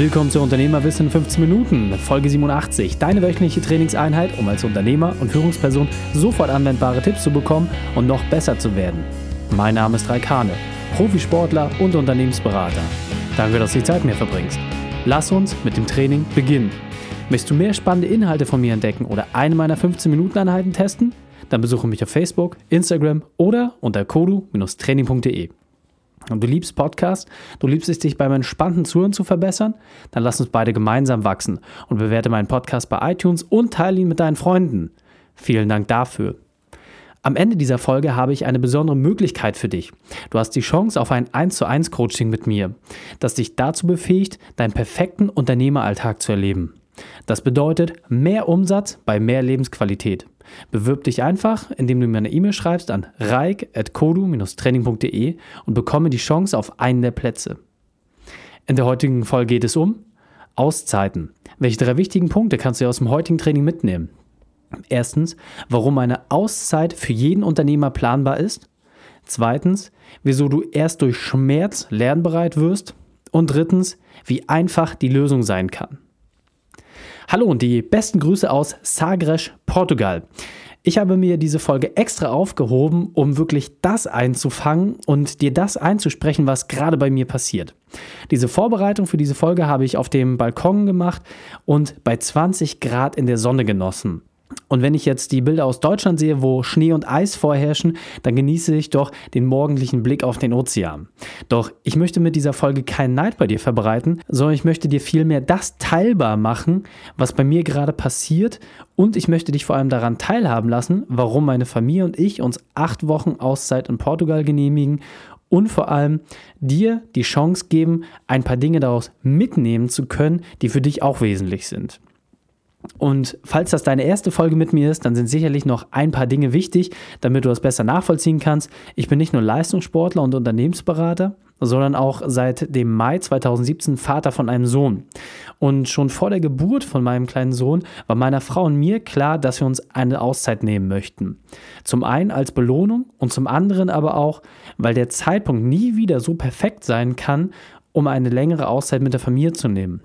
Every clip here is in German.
Willkommen zu Unternehmerwissen in 15 Minuten, Folge 87. Deine wöchentliche Trainingseinheit, um als Unternehmer und Führungsperson sofort anwendbare Tipps zu bekommen und noch besser zu werden. Mein Name ist Raikane, Profisportler und Unternehmensberater. Danke, dass du die Zeit mir verbringst. Lass uns mit dem Training beginnen. Möchtest du mehr spannende Inhalte von mir entdecken oder eine meiner 15-Minuten-Einheiten testen? Dann besuche mich auf Facebook, Instagram oder unter kodu-training.de und du liebst Podcast, du liebst es, dich beim entspannten Zuhören zu verbessern, dann lass uns beide gemeinsam wachsen und bewerte meinen Podcast bei iTunes und teile ihn mit deinen Freunden. Vielen Dank dafür. Am Ende dieser Folge habe ich eine besondere Möglichkeit für dich. Du hast die Chance auf ein 1 zu 1 Coaching mit mir, das dich dazu befähigt, deinen perfekten Unternehmeralltag zu erleben. Das bedeutet mehr Umsatz bei mehr Lebensqualität. Bewirb dich einfach, indem du mir eine E-Mail schreibst an reik.kodu-training.de und bekomme die Chance auf einen der Plätze. In der heutigen Folge geht es um Auszeiten. Welche drei wichtigen Punkte kannst du aus dem heutigen Training mitnehmen? Erstens, warum eine Auszeit für jeden Unternehmer planbar ist. Zweitens, wieso du erst durch Schmerz lernbereit wirst. Und drittens, wie einfach die Lösung sein kann. Hallo und die besten Grüße aus Sagres, Portugal. Ich habe mir diese Folge extra aufgehoben, um wirklich das einzufangen und dir das einzusprechen, was gerade bei mir passiert. Diese Vorbereitung für diese Folge habe ich auf dem Balkon gemacht und bei 20 Grad in der Sonne genossen. Und wenn ich jetzt die Bilder aus Deutschland sehe, wo Schnee und Eis vorherrschen, dann genieße ich doch den morgendlichen Blick auf den Ozean. Doch ich möchte mit dieser Folge keinen Neid bei dir verbreiten, sondern ich möchte dir vielmehr das teilbar machen, was bei mir gerade passiert. Und ich möchte dich vor allem daran teilhaben lassen, warum meine Familie und ich uns acht Wochen Auszeit in Portugal genehmigen und vor allem dir die Chance geben, ein paar Dinge daraus mitnehmen zu können, die für dich auch wesentlich sind. Und falls das deine erste Folge mit mir ist, dann sind sicherlich noch ein paar Dinge wichtig, damit du das besser nachvollziehen kannst. Ich bin nicht nur Leistungssportler und Unternehmensberater, sondern auch seit dem Mai 2017 Vater von einem Sohn. Und schon vor der Geburt von meinem kleinen Sohn war meiner Frau und mir klar, dass wir uns eine Auszeit nehmen möchten. Zum einen als Belohnung und zum anderen aber auch, weil der Zeitpunkt nie wieder so perfekt sein kann, um eine längere Auszeit mit der Familie zu nehmen.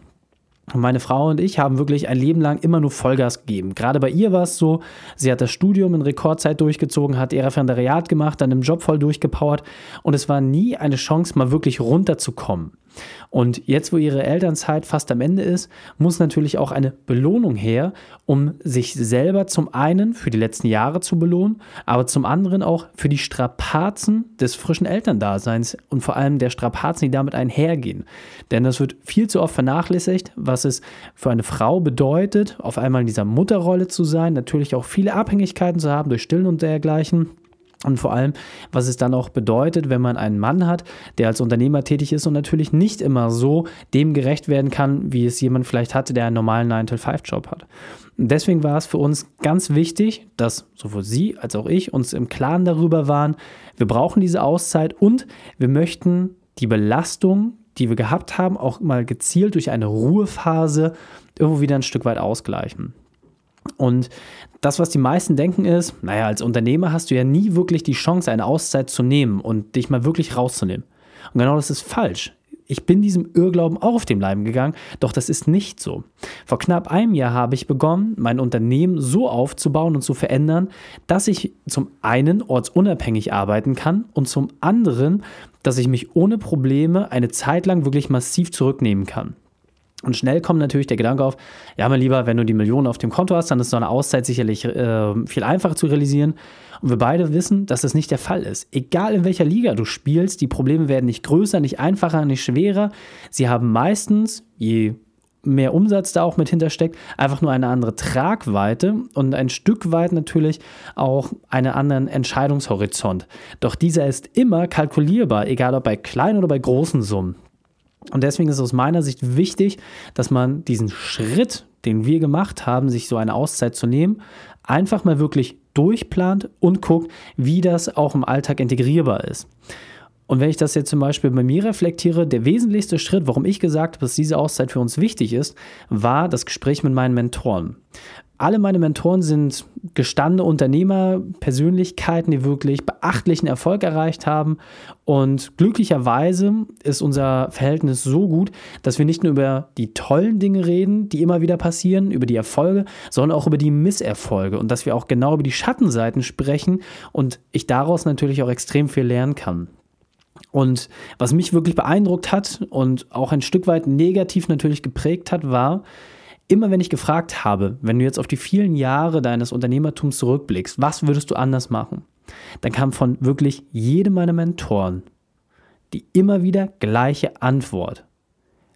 Und meine Frau und ich haben wirklich ein Leben lang immer nur Vollgas gegeben. Gerade bei ihr war es so, sie hat das Studium in Rekordzeit durchgezogen, hat ihr Referendariat gemacht, dann im Job voll durchgepowert und es war nie eine Chance, mal wirklich runterzukommen. Und jetzt, wo ihre Elternzeit fast am Ende ist, muss natürlich auch eine Belohnung her, um sich selber zum einen für die letzten Jahre zu belohnen, aber zum anderen auch für die Strapazen des frischen Elterndaseins und vor allem der Strapazen, die damit einhergehen. Denn das wird viel zu oft vernachlässigt, was es für eine Frau bedeutet, auf einmal in dieser Mutterrolle zu sein, natürlich auch viele Abhängigkeiten zu haben durch Stillen und dergleichen und vor allem, was es dann auch bedeutet, wenn man einen Mann hat, der als Unternehmer tätig ist und natürlich nicht immer so dem gerecht werden kann, wie es jemand vielleicht hatte, der einen normalen 9-to-5-Job hat. Und deswegen war es für uns ganz wichtig, dass sowohl Sie als auch ich uns im Klaren darüber waren, wir brauchen diese Auszeit und wir möchten die Belastung, die wir gehabt haben, auch mal gezielt durch eine Ruhephase irgendwo wieder ein Stück weit ausgleichen. Und das, was die meisten denken, ist, naja, als Unternehmer hast du ja nie wirklich die Chance, eine Auszeit zu nehmen und dich mal wirklich rauszunehmen. Und genau das ist falsch. Ich bin diesem Irrglauben auch auf dem Leim gegangen, doch das ist nicht so. Vor knapp einem Jahr habe ich begonnen, mein Unternehmen so aufzubauen und zu verändern, dass ich zum einen ortsunabhängig arbeiten kann und zum anderen, dass ich mich ohne Probleme eine Zeit lang wirklich massiv zurücknehmen kann. Und schnell kommt natürlich der Gedanke auf, ja, mein Lieber, wenn du die Millionen auf dem Konto hast, dann ist so eine Auszeit sicherlich äh, viel einfacher zu realisieren. Und wir beide wissen, dass das nicht der Fall ist. Egal in welcher Liga du spielst, die Probleme werden nicht größer, nicht einfacher, nicht schwerer. Sie haben meistens, je mehr Umsatz da auch mit hintersteckt, einfach nur eine andere Tragweite und ein Stück weit natürlich auch einen anderen Entscheidungshorizont. Doch dieser ist immer kalkulierbar, egal ob bei kleinen oder bei großen Summen. Und deswegen ist es aus meiner Sicht wichtig, dass man diesen Schritt, den wir gemacht haben, sich so eine Auszeit zu nehmen, einfach mal wirklich durchplant und guckt, wie das auch im Alltag integrierbar ist. Und wenn ich das jetzt zum Beispiel bei mir reflektiere, der wesentlichste Schritt, warum ich gesagt habe, dass diese Auszeit für uns wichtig ist, war das Gespräch mit meinen Mentoren. Alle meine Mentoren sind gestandene Unternehmer, Persönlichkeiten, die wirklich beachtlichen Erfolg erreicht haben. Und glücklicherweise ist unser Verhältnis so gut, dass wir nicht nur über die tollen Dinge reden, die immer wieder passieren, über die Erfolge, sondern auch über die Misserfolge und dass wir auch genau über die Schattenseiten sprechen und ich daraus natürlich auch extrem viel lernen kann. Und was mich wirklich beeindruckt hat und auch ein Stück weit negativ natürlich geprägt hat, war, immer wenn ich gefragt habe, wenn du jetzt auf die vielen Jahre deines Unternehmertums zurückblickst, was würdest du anders machen? Dann kam von wirklich jedem meiner Mentoren die immer wieder gleiche Antwort.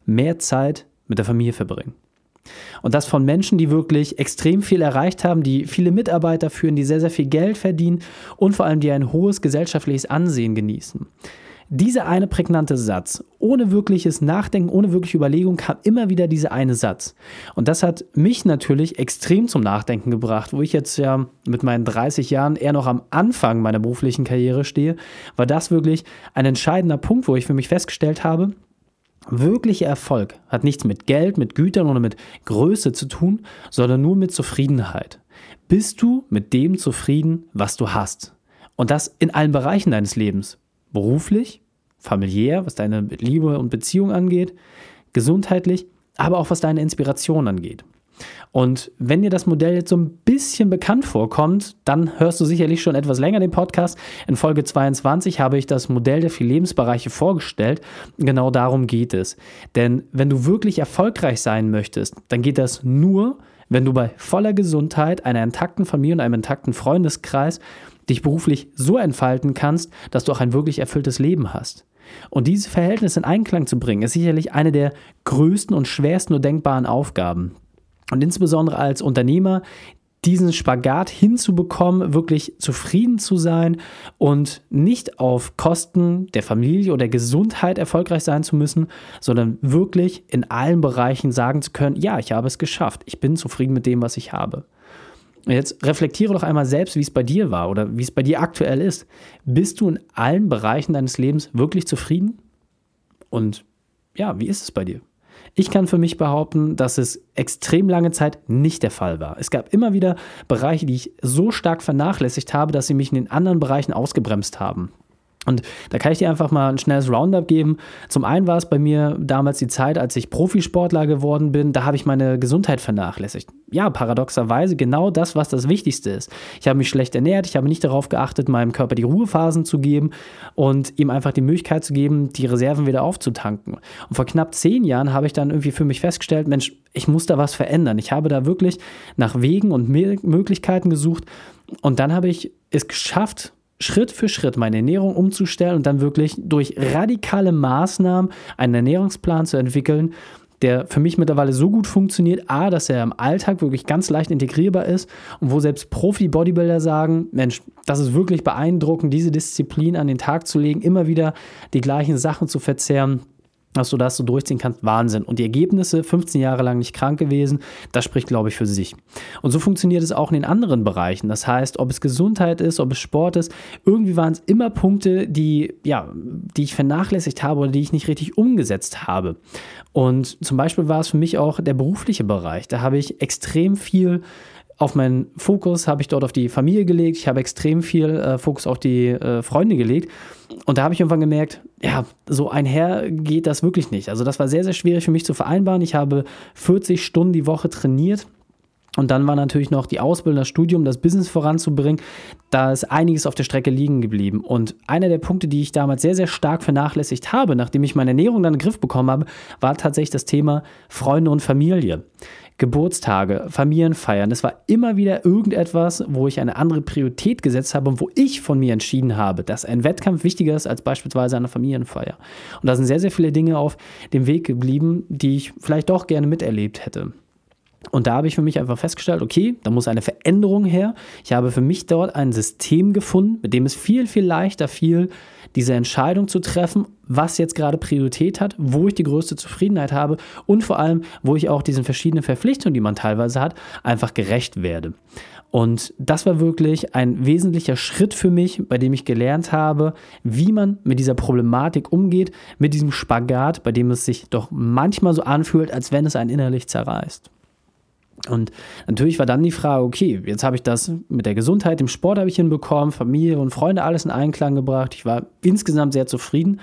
Mehr Zeit mit der Familie verbringen. Und das von Menschen, die wirklich extrem viel erreicht haben, die viele Mitarbeiter führen, die sehr, sehr viel Geld verdienen und vor allem die ein hohes gesellschaftliches Ansehen genießen. Dieser eine prägnante Satz, ohne wirkliches Nachdenken, ohne wirkliche Überlegung, kam immer wieder dieser eine Satz. Und das hat mich natürlich extrem zum Nachdenken gebracht, wo ich jetzt ja mit meinen 30 Jahren eher noch am Anfang meiner beruflichen Karriere stehe, war das wirklich ein entscheidender Punkt, wo ich für mich festgestellt habe, Wirklicher Erfolg hat nichts mit Geld, mit Gütern oder mit Größe zu tun, sondern nur mit Zufriedenheit. Bist du mit dem zufrieden, was du hast? Und das in allen Bereichen deines Lebens beruflich, familiär, was deine Liebe und Beziehung angeht, gesundheitlich, aber auch was deine Inspiration angeht. Und wenn dir das Modell jetzt so ein bisschen bekannt vorkommt, dann hörst du sicherlich schon etwas länger den Podcast. In Folge 22 habe ich das Modell der vier Lebensbereiche vorgestellt. Genau darum geht es. Denn wenn du wirklich erfolgreich sein möchtest, dann geht das nur, wenn du bei voller Gesundheit, einer intakten Familie und einem intakten Freundeskreis dich beruflich so entfalten kannst, dass du auch ein wirklich erfülltes Leben hast. Und dieses Verhältnis in Einklang zu bringen, ist sicherlich eine der größten und schwersten nur denkbaren Aufgaben. Und insbesondere als Unternehmer diesen Spagat hinzubekommen, wirklich zufrieden zu sein und nicht auf Kosten der Familie oder der Gesundheit erfolgreich sein zu müssen, sondern wirklich in allen Bereichen sagen zu können, ja, ich habe es geschafft, ich bin zufrieden mit dem, was ich habe. Und jetzt reflektiere doch einmal selbst, wie es bei dir war oder wie es bei dir aktuell ist. Bist du in allen Bereichen deines Lebens wirklich zufrieden? Und ja, wie ist es bei dir? Ich kann für mich behaupten, dass es extrem lange Zeit nicht der Fall war. Es gab immer wieder Bereiche, die ich so stark vernachlässigt habe, dass sie mich in den anderen Bereichen ausgebremst haben. Und da kann ich dir einfach mal ein schnelles Roundup geben. Zum einen war es bei mir damals die Zeit, als ich Profisportler geworden bin, da habe ich meine Gesundheit vernachlässigt. Ja, paradoxerweise genau das, was das Wichtigste ist. Ich habe mich schlecht ernährt, ich habe nicht darauf geachtet, meinem Körper die Ruhephasen zu geben und ihm einfach die Möglichkeit zu geben, die Reserven wieder aufzutanken. Und vor knapp zehn Jahren habe ich dann irgendwie für mich festgestellt, Mensch, ich muss da was verändern. Ich habe da wirklich nach Wegen und Möglichkeiten gesucht und dann habe ich es geschafft, Schritt für Schritt meine Ernährung umzustellen und dann wirklich durch radikale Maßnahmen einen Ernährungsplan zu entwickeln, der für mich mittlerweile so gut funktioniert, a, dass er im Alltag wirklich ganz leicht integrierbar ist und wo selbst Profi-Bodybuilder sagen, Mensch, das ist wirklich beeindruckend, diese Disziplin an den Tag zu legen, immer wieder die gleichen Sachen zu verzehren dass du das so durchziehen kannst, Wahnsinn. Und die Ergebnisse, 15 Jahre lang nicht krank gewesen, das spricht, glaube ich, für sich. Und so funktioniert es auch in den anderen Bereichen. Das heißt, ob es Gesundheit ist, ob es Sport ist, irgendwie waren es immer Punkte, die, ja, die ich vernachlässigt habe oder die ich nicht richtig umgesetzt habe. Und zum Beispiel war es für mich auch der berufliche Bereich. Da habe ich extrem viel auf meinen Fokus habe ich dort auf die Familie gelegt. Ich habe extrem viel äh, Fokus auf die äh, Freunde gelegt. Und da habe ich irgendwann gemerkt, ja, so einher geht das wirklich nicht. Also das war sehr, sehr schwierig für mich zu vereinbaren. Ich habe 40 Stunden die Woche trainiert. Und dann war natürlich noch die Ausbildung, das Studium, das Business voranzubringen. Da ist einiges auf der Strecke liegen geblieben. Und einer der Punkte, die ich damals sehr, sehr stark vernachlässigt habe, nachdem ich meine Ernährung dann in den Griff bekommen habe, war tatsächlich das Thema Freunde und Familie. Geburtstage, Familienfeiern. Es war immer wieder irgendetwas, wo ich eine andere Priorität gesetzt habe und wo ich von mir entschieden habe, dass ein Wettkampf wichtiger ist als beispielsweise eine Familienfeier. Und da sind sehr, sehr viele Dinge auf dem Weg geblieben, die ich vielleicht doch gerne miterlebt hätte. Und da habe ich für mich einfach festgestellt, okay, da muss eine Veränderung her. Ich habe für mich dort ein System gefunden, mit dem es viel, viel leichter fiel, diese Entscheidung zu treffen, was jetzt gerade Priorität hat, wo ich die größte Zufriedenheit habe und vor allem, wo ich auch diesen verschiedenen Verpflichtungen, die man teilweise hat, einfach gerecht werde. Und das war wirklich ein wesentlicher Schritt für mich, bei dem ich gelernt habe, wie man mit dieser Problematik umgeht, mit diesem Spagat, bei dem es sich doch manchmal so anfühlt, als wenn es einen innerlich zerreißt. Und natürlich war dann die Frage, okay, jetzt habe ich das mit der Gesundheit, dem Sport habe ich hinbekommen, Familie und Freunde alles in Einklang gebracht. Ich war insgesamt sehr zufrieden.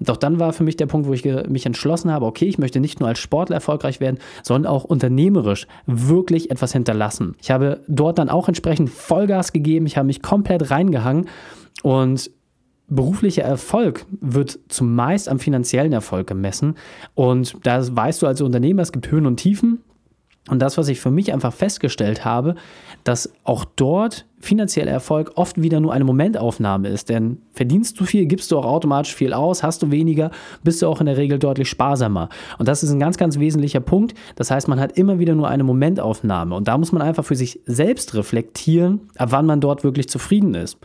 Doch dann war für mich der Punkt, wo ich mich entschlossen habe, okay, ich möchte nicht nur als Sportler erfolgreich werden, sondern auch unternehmerisch wirklich etwas hinterlassen. Ich habe dort dann auch entsprechend Vollgas gegeben, ich habe mich komplett reingehangen und beruflicher Erfolg wird zumeist am finanziellen Erfolg gemessen. Und da weißt du als Unternehmer, es gibt Höhen und Tiefen. Und das, was ich für mich einfach festgestellt habe, dass auch dort finanzieller Erfolg oft wieder nur eine Momentaufnahme ist. Denn verdienst du viel, gibst du auch automatisch viel aus, hast du weniger, bist du auch in der Regel deutlich sparsamer. Und das ist ein ganz, ganz wesentlicher Punkt. Das heißt, man hat immer wieder nur eine Momentaufnahme. Und da muss man einfach für sich selbst reflektieren, ab wann man dort wirklich zufrieden ist.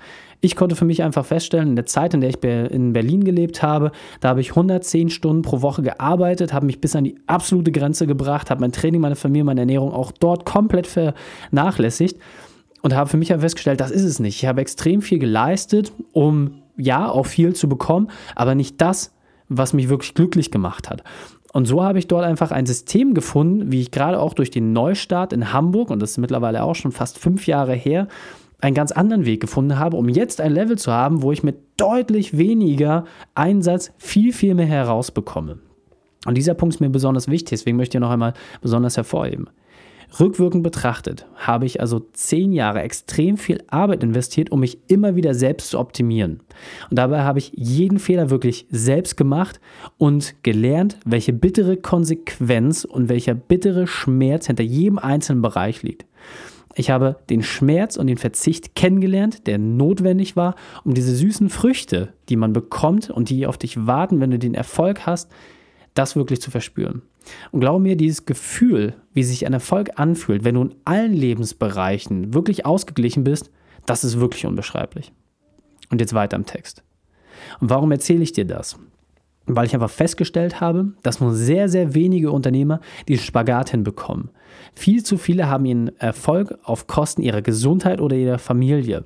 Ich konnte für mich einfach feststellen, in der Zeit, in der ich in Berlin gelebt habe, da habe ich 110 Stunden pro Woche gearbeitet, habe mich bis an die absolute Grenze gebracht, habe mein Training, meine Familie, meine Ernährung auch dort komplett vernachlässigt und habe für mich festgestellt, das ist es nicht. Ich habe extrem viel geleistet, um ja auch viel zu bekommen, aber nicht das, was mich wirklich glücklich gemacht hat. Und so habe ich dort einfach ein System gefunden, wie ich gerade auch durch den Neustart in Hamburg, und das ist mittlerweile auch schon fast fünf Jahre her, einen ganz anderen Weg gefunden habe, um jetzt ein Level zu haben, wo ich mit deutlich weniger Einsatz viel, viel mehr herausbekomme. Und dieser Punkt ist mir besonders wichtig, deswegen möchte ich noch einmal besonders hervorheben. Rückwirkend betrachtet habe ich also zehn Jahre extrem viel Arbeit investiert, um mich immer wieder selbst zu optimieren. Und dabei habe ich jeden Fehler wirklich selbst gemacht und gelernt, welche bittere Konsequenz und welcher bittere Schmerz hinter jedem einzelnen Bereich liegt. Ich habe den Schmerz und den Verzicht kennengelernt, der notwendig war, um diese süßen Früchte, die man bekommt und die auf dich warten, wenn du den Erfolg hast, das wirklich zu verspüren. Und glaube mir, dieses Gefühl, wie sich ein Erfolg anfühlt, wenn du in allen Lebensbereichen wirklich ausgeglichen bist, das ist wirklich unbeschreiblich. Und jetzt weiter im Text. Und warum erzähle ich dir das? Weil ich einfach festgestellt habe, dass nur sehr, sehr wenige Unternehmer diesen Spagat hinbekommen. Viel zu viele haben ihren Erfolg auf Kosten ihrer Gesundheit oder ihrer Familie.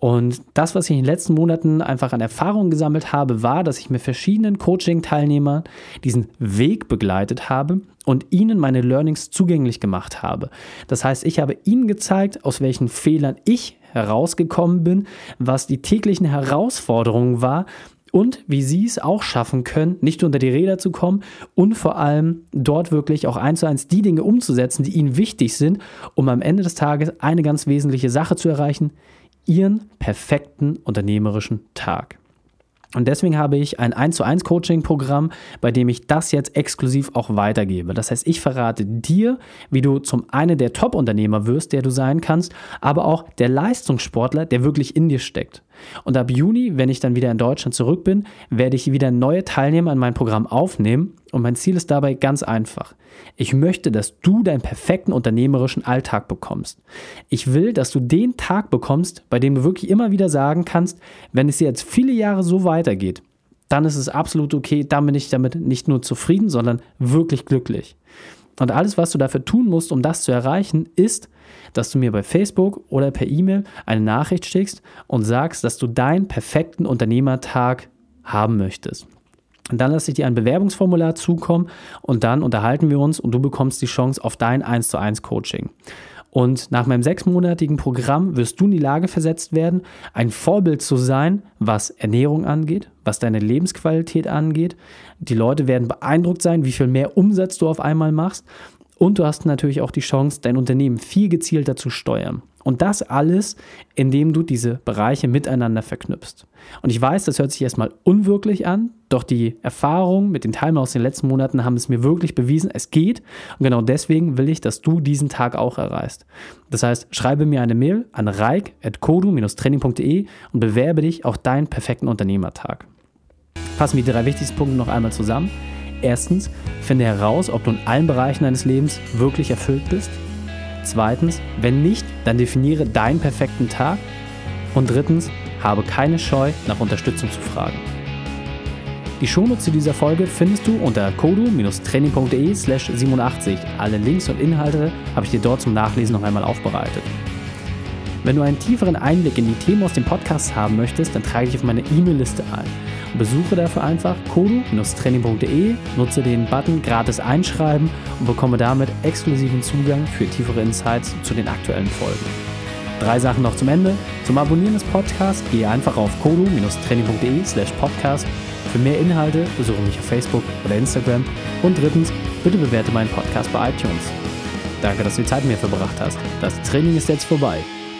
Und das, was ich in den letzten Monaten einfach an Erfahrung gesammelt habe, war, dass ich mit verschiedenen Coaching-Teilnehmern diesen Weg begleitet habe und ihnen meine Learnings zugänglich gemacht habe. Das heißt, ich habe ihnen gezeigt, aus welchen Fehlern ich herausgekommen bin, was die täglichen Herausforderungen war und wie sie es auch schaffen können, nicht unter die Räder zu kommen und vor allem dort wirklich auch eins zu eins die Dinge umzusetzen, die ihnen wichtig sind, um am Ende des Tages eine ganz wesentliche Sache zu erreichen, ihren perfekten unternehmerischen Tag. Und deswegen habe ich ein 1 zu 1 Coaching Programm, bei dem ich das jetzt exklusiv auch weitergebe. Das heißt, ich verrate dir, wie du zum einen der Top-Unternehmer wirst, der du sein kannst, aber auch der Leistungssportler, der wirklich in dir steckt. Und ab Juni, wenn ich dann wieder in Deutschland zurück bin, werde ich wieder neue Teilnehmer an mein Programm aufnehmen. Und mein Ziel ist dabei ganz einfach. Ich möchte, dass du deinen perfekten unternehmerischen Alltag bekommst. Ich will, dass du den Tag bekommst, bei dem du wirklich immer wieder sagen kannst, wenn es jetzt viele Jahre so weitergeht, dann ist es absolut okay, dann bin ich damit nicht nur zufrieden, sondern wirklich glücklich. Und alles, was du dafür tun musst, um das zu erreichen, ist, dass du mir bei Facebook oder per E-Mail eine Nachricht schickst und sagst, dass du deinen perfekten Unternehmertag haben möchtest. Und dann lasse ich dir ein Bewerbungsformular zukommen und dann unterhalten wir uns und du bekommst die Chance auf dein 1 zu 1 Coaching. Und nach meinem sechsmonatigen Programm wirst du in die Lage versetzt werden, ein Vorbild zu sein, was Ernährung angeht, was deine Lebensqualität angeht. Die Leute werden beeindruckt sein, wie viel mehr Umsatz du auf einmal machst. Und du hast natürlich auch die Chance, dein Unternehmen viel gezielter zu steuern. Und das alles, indem du diese Bereiche miteinander verknüpfst. Und ich weiß, das hört sich erstmal unwirklich an, doch die Erfahrungen mit den Teilnehmern aus den letzten Monaten haben es mir wirklich bewiesen, es geht. Und genau deswegen will ich, dass du diesen Tag auch erreichst. Das heißt, schreibe mir eine Mail an reik.kodu-training.de und bewerbe dich auf deinen perfekten Unternehmertag. Fassen wir die drei wichtigsten Punkte noch einmal zusammen. Erstens, finde heraus, ob du in allen Bereichen deines Lebens wirklich erfüllt bist. Zweitens, wenn nicht, dann definiere deinen perfekten Tag. Und drittens, habe keine Scheu, nach Unterstützung zu fragen. Die Shownotes zu dieser Folge findest du unter kodu-training.de slash 87. Alle Links und Inhalte habe ich dir dort zum Nachlesen noch einmal aufbereitet. Wenn du einen tieferen Einblick in die Themen aus dem Podcast haben möchtest, dann trage dich auf meine E-Mail-Liste ein. Besuche dafür einfach kodu-training.de, nutze den Button gratis einschreiben und bekomme damit exklusiven Zugang für tiefere Insights zu den aktuellen Folgen. Drei Sachen noch zum Ende. Zum Abonnieren des Podcasts gehe einfach auf kodu-training.de slash podcast. Für mehr Inhalte besuche mich auf Facebook oder Instagram. Und drittens, bitte bewerte meinen Podcast bei iTunes. Danke, dass du die Zeit mit mir verbracht hast. Das Training ist jetzt vorbei.